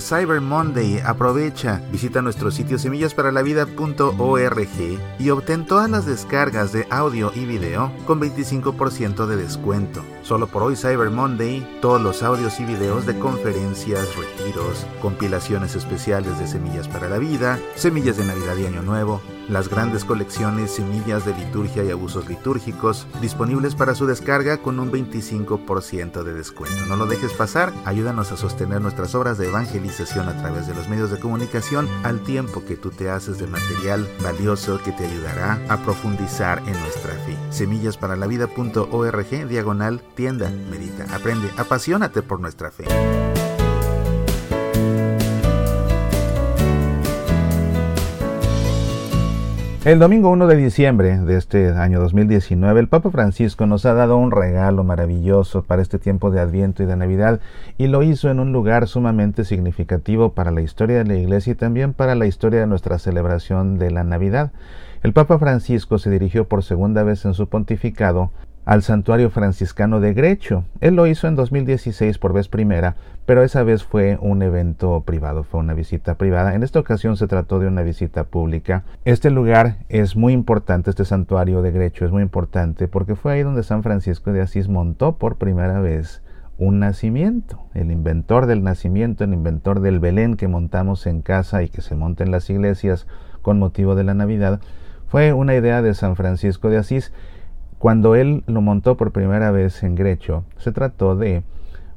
Cyber Monday, aprovecha, visita nuestro sitio semillasparalavida.org y obtén todas las descargas de audio y video con 25% de descuento. Solo por hoy Cyber Monday, todos los audios y videos de conferencias, retiros, compilaciones especiales de Semillas para la Vida, Semillas de Navidad y Año Nuevo, las grandes colecciones Semillas de Liturgia y Abusos Litúrgicos, disponibles para su descarga con un 25% de descuento. No lo dejes pasar, ayúdanos a sostener nuestras obras de evangelización a través de los medios de comunicación al tiempo que tú te haces de material valioso que te ayudará a profundizar en nuestra fe. Semillasparalavida.org, diagonal, tienda, medita, aprende, apasionate por nuestra fe. El domingo 1 de diciembre de este año 2019, el Papa Francisco nos ha dado un regalo maravilloso para este tiempo de Adviento y de Navidad y lo hizo en un lugar sumamente significativo para la historia de la Iglesia y también para la historia de nuestra celebración de la Navidad. El Papa Francisco se dirigió por segunda vez en su pontificado al santuario franciscano de Grecho. Él lo hizo en 2016 por vez primera, pero esa vez fue un evento privado, fue una visita privada. En esta ocasión se trató de una visita pública. Este lugar es muy importante, este santuario de Grecho es muy importante porque fue ahí donde San Francisco de Asís montó por primera vez un nacimiento. El inventor del nacimiento, el inventor del Belén que montamos en casa y que se monta en las iglesias con motivo de la Navidad, fue una idea de San Francisco de Asís cuando él lo montó por primera vez en Grecho, se trató de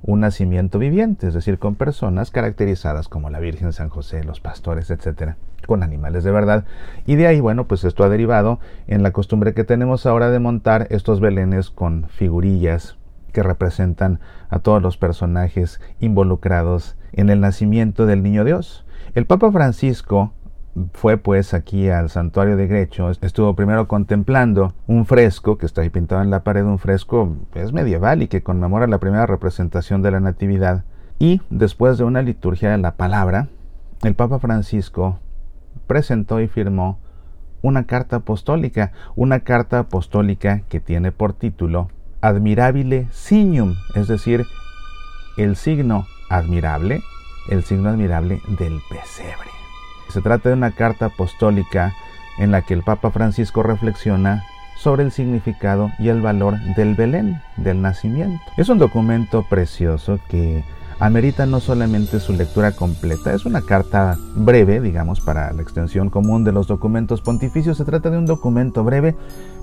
un nacimiento viviente, es decir, con personas caracterizadas como la Virgen San José, los pastores, etcétera, con animales de verdad. Y de ahí, bueno, pues esto ha derivado en la costumbre que tenemos ahora de montar estos belenes con figurillas que representan a todos los personajes involucrados en el nacimiento del niño Dios. El Papa Francisco fue pues aquí al santuario de Grecho, estuvo primero contemplando un fresco que está ahí pintado en la pared, un fresco es medieval y que conmemora la primera representación de la Natividad. Y después de una liturgia de la palabra, el Papa Francisco presentó y firmó una carta apostólica, una carta apostólica que tiene por título Admirabile Signum, es decir, el signo admirable, el signo admirable del pesebre. Se trata de una carta apostólica en la que el Papa Francisco reflexiona sobre el significado y el valor del Belén, del nacimiento. Es un documento precioso que amerita no solamente su lectura completa, es una carta breve, digamos, para la extensión común de los documentos pontificios. Se trata de un documento breve,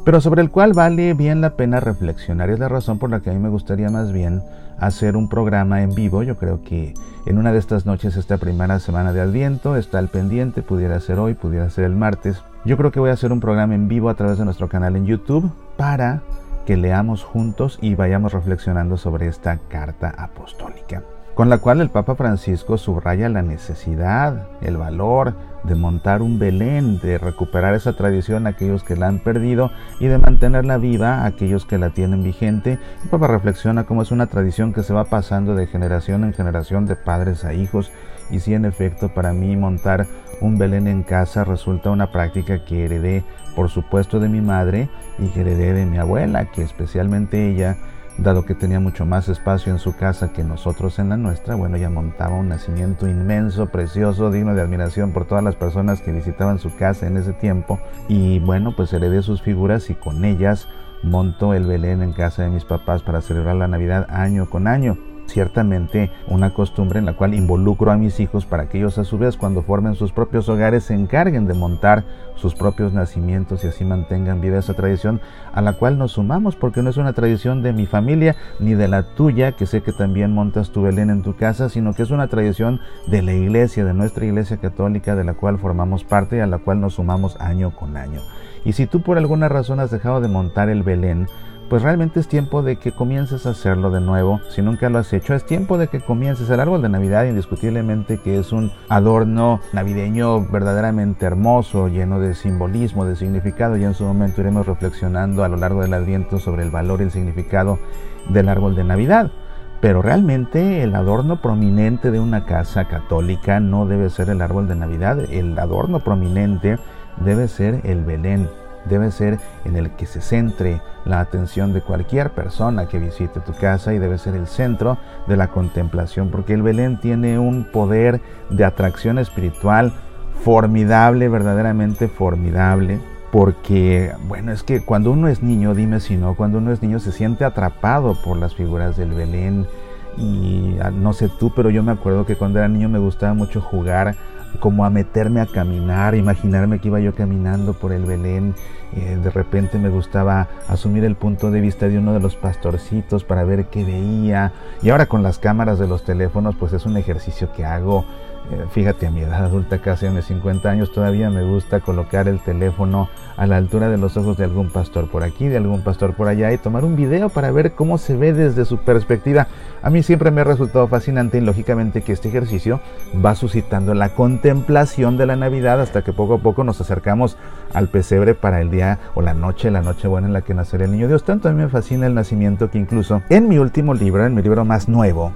pero sobre el cual vale bien la pena reflexionar. Es la razón por la que a mí me gustaría más bien hacer un programa en vivo. Yo creo que en una de estas noches, esta primera semana de Adviento, está al pendiente, pudiera ser hoy, pudiera ser el martes. Yo creo que voy a hacer un programa en vivo a través de nuestro canal en YouTube para que leamos juntos y vayamos reflexionando sobre esta carta apostólica con la cual el Papa Francisco subraya la necesidad, el valor de montar un Belén, de recuperar esa tradición a aquellos que la han perdido y de mantenerla viva a aquellos que la tienen vigente. El Papa reflexiona cómo es una tradición que se va pasando de generación en generación, de padres a hijos, y si en efecto para mí montar un Belén en casa resulta una práctica que heredé por supuesto de mi madre y que heredé de mi abuela, que especialmente ella dado que tenía mucho más espacio en su casa que nosotros en la nuestra, bueno, ella montaba un nacimiento inmenso, precioso, digno de admiración por todas las personas que visitaban su casa en ese tiempo. Y bueno, pues heredé sus figuras y con ellas monto el Belén en casa de mis papás para celebrar la Navidad año con año ciertamente una costumbre en la cual involucro a mis hijos para que ellos a su vez cuando formen sus propios hogares se encarguen de montar sus propios nacimientos y así mantengan viva esa tradición a la cual nos sumamos porque no es una tradición de mi familia ni de la tuya que sé que también montas tu Belén en tu casa sino que es una tradición de la iglesia de nuestra iglesia católica de la cual formamos parte y a la cual nos sumamos año con año. Y si tú por alguna razón has dejado de montar el Belén pues realmente es tiempo de que comiences a hacerlo de nuevo. Si nunca lo has hecho, es tiempo de que comiences. El árbol de Navidad indiscutiblemente que es un adorno navideño verdaderamente hermoso, lleno de simbolismo, de significado. Y en su momento iremos reflexionando a lo largo del Adviento sobre el valor y el significado del árbol de Navidad. Pero realmente el adorno prominente de una casa católica no debe ser el árbol de Navidad. El adorno prominente debe ser el Belén debe ser en el que se centre la atención de cualquier persona que visite tu casa y debe ser el centro de la contemplación, porque el Belén tiene un poder de atracción espiritual formidable, verdaderamente formidable, porque, bueno, es que cuando uno es niño, dime si no, cuando uno es niño se siente atrapado por las figuras del Belén, y ah, no sé tú, pero yo me acuerdo que cuando era niño me gustaba mucho jugar como a meterme a caminar, imaginarme que iba yo caminando por el Belén. Eh, de repente me gustaba asumir el punto de vista de uno de los pastorcitos para ver qué veía. Y ahora con las cámaras de los teléfonos, pues es un ejercicio que hago eh, fíjate, a mi edad adulta, casi a mis 50 años, todavía me gusta colocar el teléfono a la altura de los ojos de algún pastor por aquí, de algún pastor por allá y tomar un video para ver cómo se ve desde su perspectiva. A mí siempre me ha resultado fascinante y lógicamente que este ejercicio va suscitando la contemplación de la Navidad hasta que poco a poco nos acercamos al pesebre para el día o la noche, la noche buena en la que nacerá el niño Dios. Tanto a mí me fascina el nacimiento que incluso en mi último libro, en mi libro más nuevo,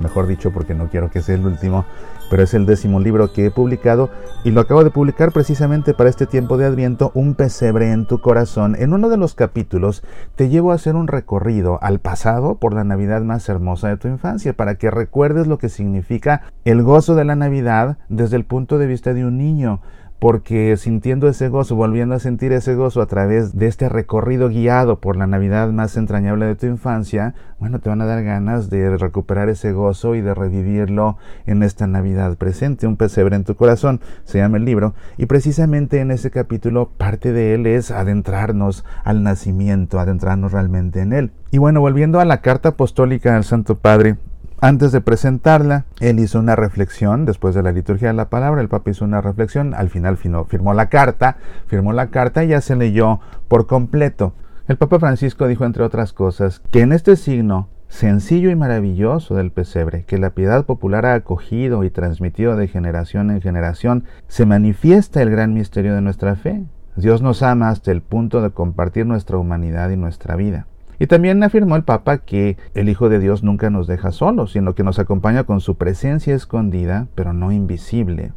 mejor dicho porque no quiero que sea el último, pero es el décimo libro que he publicado y lo acabo de publicar precisamente para este tiempo de Adviento, Un pesebre en tu corazón. En uno de los capítulos te llevo a hacer un recorrido al pasado por la Navidad más hermosa de tu infancia, para que recuerdes lo que significa el gozo de la Navidad desde el punto de vista de un niño porque sintiendo ese gozo, volviendo a sentir ese gozo a través de este recorrido guiado por la Navidad más entrañable de tu infancia, bueno, te van a dar ganas de recuperar ese gozo y de revivirlo en esta Navidad presente. Un pesebre en tu corazón, se llama el libro, y precisamente en ese capítulo parte de él es adentrarnos al nacimiento, adentrarnos realmente en él. Y bueno, volviendo a la carta apostólica del Santo Padre, antes de presentarla, él hizo una reflexión, después de la liturgia de la palabra, el Papa hizo una reflexión, al final firmó la carta, firmó la carta y ya se leyó por completo. El Papa Francisco dijo, entre otras cosas, que en este signo sencillo y maravilloso del pesebre, que la piedad popular ha acogido y transmitido de generación en generación, se manifiesta el gran misterio de nuestra fe. Dios nos ama hasta el punto de compartir nuestra humanidad y nuestra vida. Y también afirmó el Papa que el Hijo de Dios nunca nos deja solos, sino que nos acompaña con su presencia escondida, pero no invisible.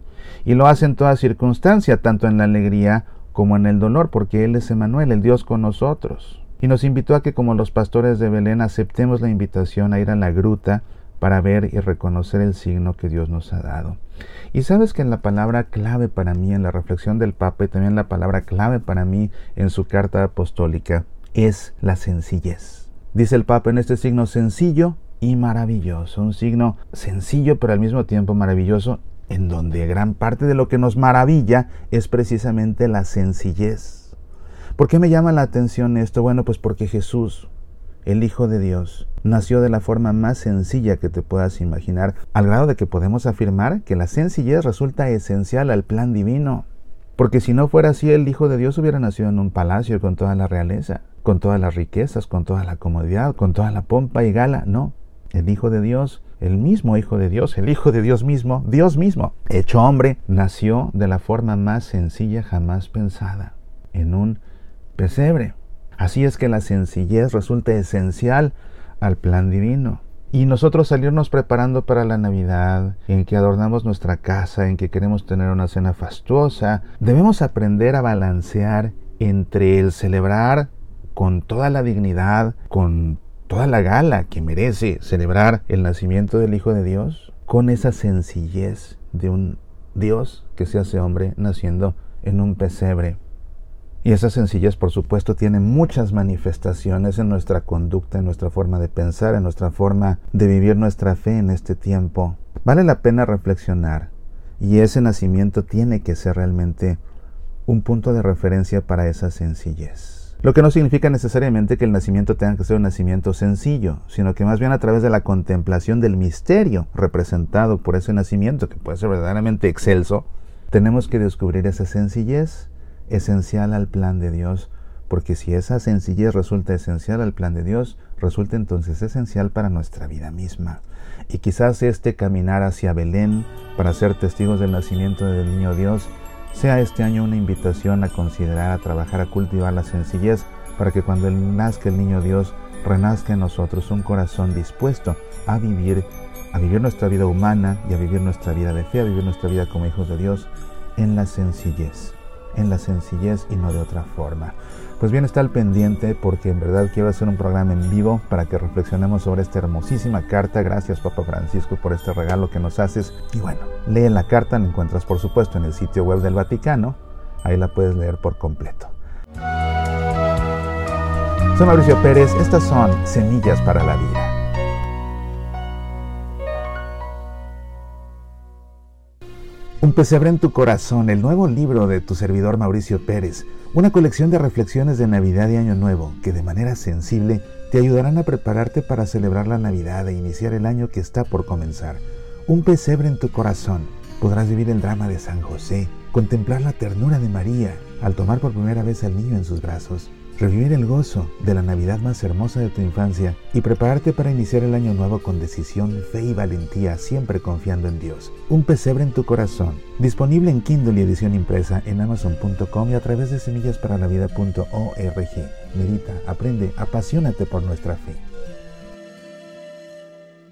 Y lo hace en toda circunstancia, tanto en la alegría como en el dolor, porque Él es Emanuel, el Dios con nosotros. Y nos invitó a que como los pastores de Belén aceptemos la invitación a ir a la gruta para ver y reconocer el signo que Dios nos ha dado. Y sabes que la palabra clave para mí, en la reflexión del Papa y también la palabra clave para mí en su carta apostólica, es la sencillez. Dice el Papa en este signo sencillo y maravilloso, un signo sencillo pero al mismo tiempo maravilloso, en donde gran parte de lo que nos maravilla es precisamente la sencillez. ¿Por qué me llama la atención esto? Bueno, pues porque Jesús, el Hijo de Dios, nació de la forma más sencilla que te puedas imaginar, al grado de que podemos afirmar que la sencillez resulta esencial al plan divino. Porque si no fuera así, el Hijo de Dios hubiera nacido en un palacio con toda la realeza con todas las riquezas, con toda la comodidad, con toda la pompa y gala. No, el Hijo de Dios, el mismo Hijo de Dios, el Hijo de Dios mismo, Dios mismo, hecho hombre, nació de la forma más sencilla jamás pensada, en un pesebre. Así es que la sencillez resulta esencial al plan divino. Y nosotros salirnos preparando para la Navidad, en que adornamos nuestra casa, en que queremos tener una cena fastuosa, debemos aprender a balancear entre el celebrar con toda la dignidad, con toda la gala que merece celebrar el nacimiento del Hijo de Dios, con esa sencillez de un Dios que se hace hombre naciendo en un pesebre. Y esa sencillez, por supuesto, tiene muchas manifestaciones en nuestra conducta, en nuestra forma de pensar, en nuestra forma de vivir nuestra fe en este tiempo. Vale la pena reflexionar y ese nacimiento tiene que ser realmente un punto de referencia para esa sencillez. Lo que no significa necesariamente que el nacimiento tenga que ser un nacimiento sencillo, sino que más bien a través de la contemplación del misterio representado por ese nacimiento, que puede ser verdaderamente excelso, tenemos que descubrir esa sencillez esencial al plan de Dios, porque si esa sencillez resulta esencial al plan de Dios, resulta entonces esencial para nuestra vida misma. Y quizás este caminar hacia Belén para ser testigos del nacimiento del niño Dios sea este año una invitación a considerar, a trabajar, a cultivar la sencillez para que cuando nazca el niño Dios, renazca en nosotros un corazón dispuesto a vivir, a vivir nuestra vida humana y a vivir nuestra vida de fe, a vivir nuestra vida como hijos de Dios en la sencillez. en la sencillez y no de otra forma. Pues bien, está al pendiente porque en verdad quiero hacer un programa en vivo para que reflexionemos sobre esta hermosísima carta. Gracias Papa Francisco por este regalo que nos haces. Y bueno, lee la carta, la encuentras por supuesto en el sitio web del Vaticano. Ahí la puedes leer por completo. Soy Mauricio Pérez, estas son Semillas para la Vida. Un pesebre en tu corazón, el nuevo libro de tu servidor Mauricio Pérez, una colección de reflexiones de Navidad y Año Nuevo que de manera sensible te ayudarán a prepararte para celebrar la Navidad e iniciar el año que está por comenzar. Un pesebre en tu corazón, podrás vivir el drama de San José, contemplar la ternura de María al tomar por primera vez al niño en sus brazos, revivir el gozo de la Navidad más hermosa de tu infancia y prepararte para iniciar el año nuevo con decisión, fe y valentía, siempre confiando en Dios. Un pesebre en tu corazón, disponible en Kindle y edición impresa en amazon.com y a través de semillasparalavida.org. Medita, aprende, apasionate por nuestra fe.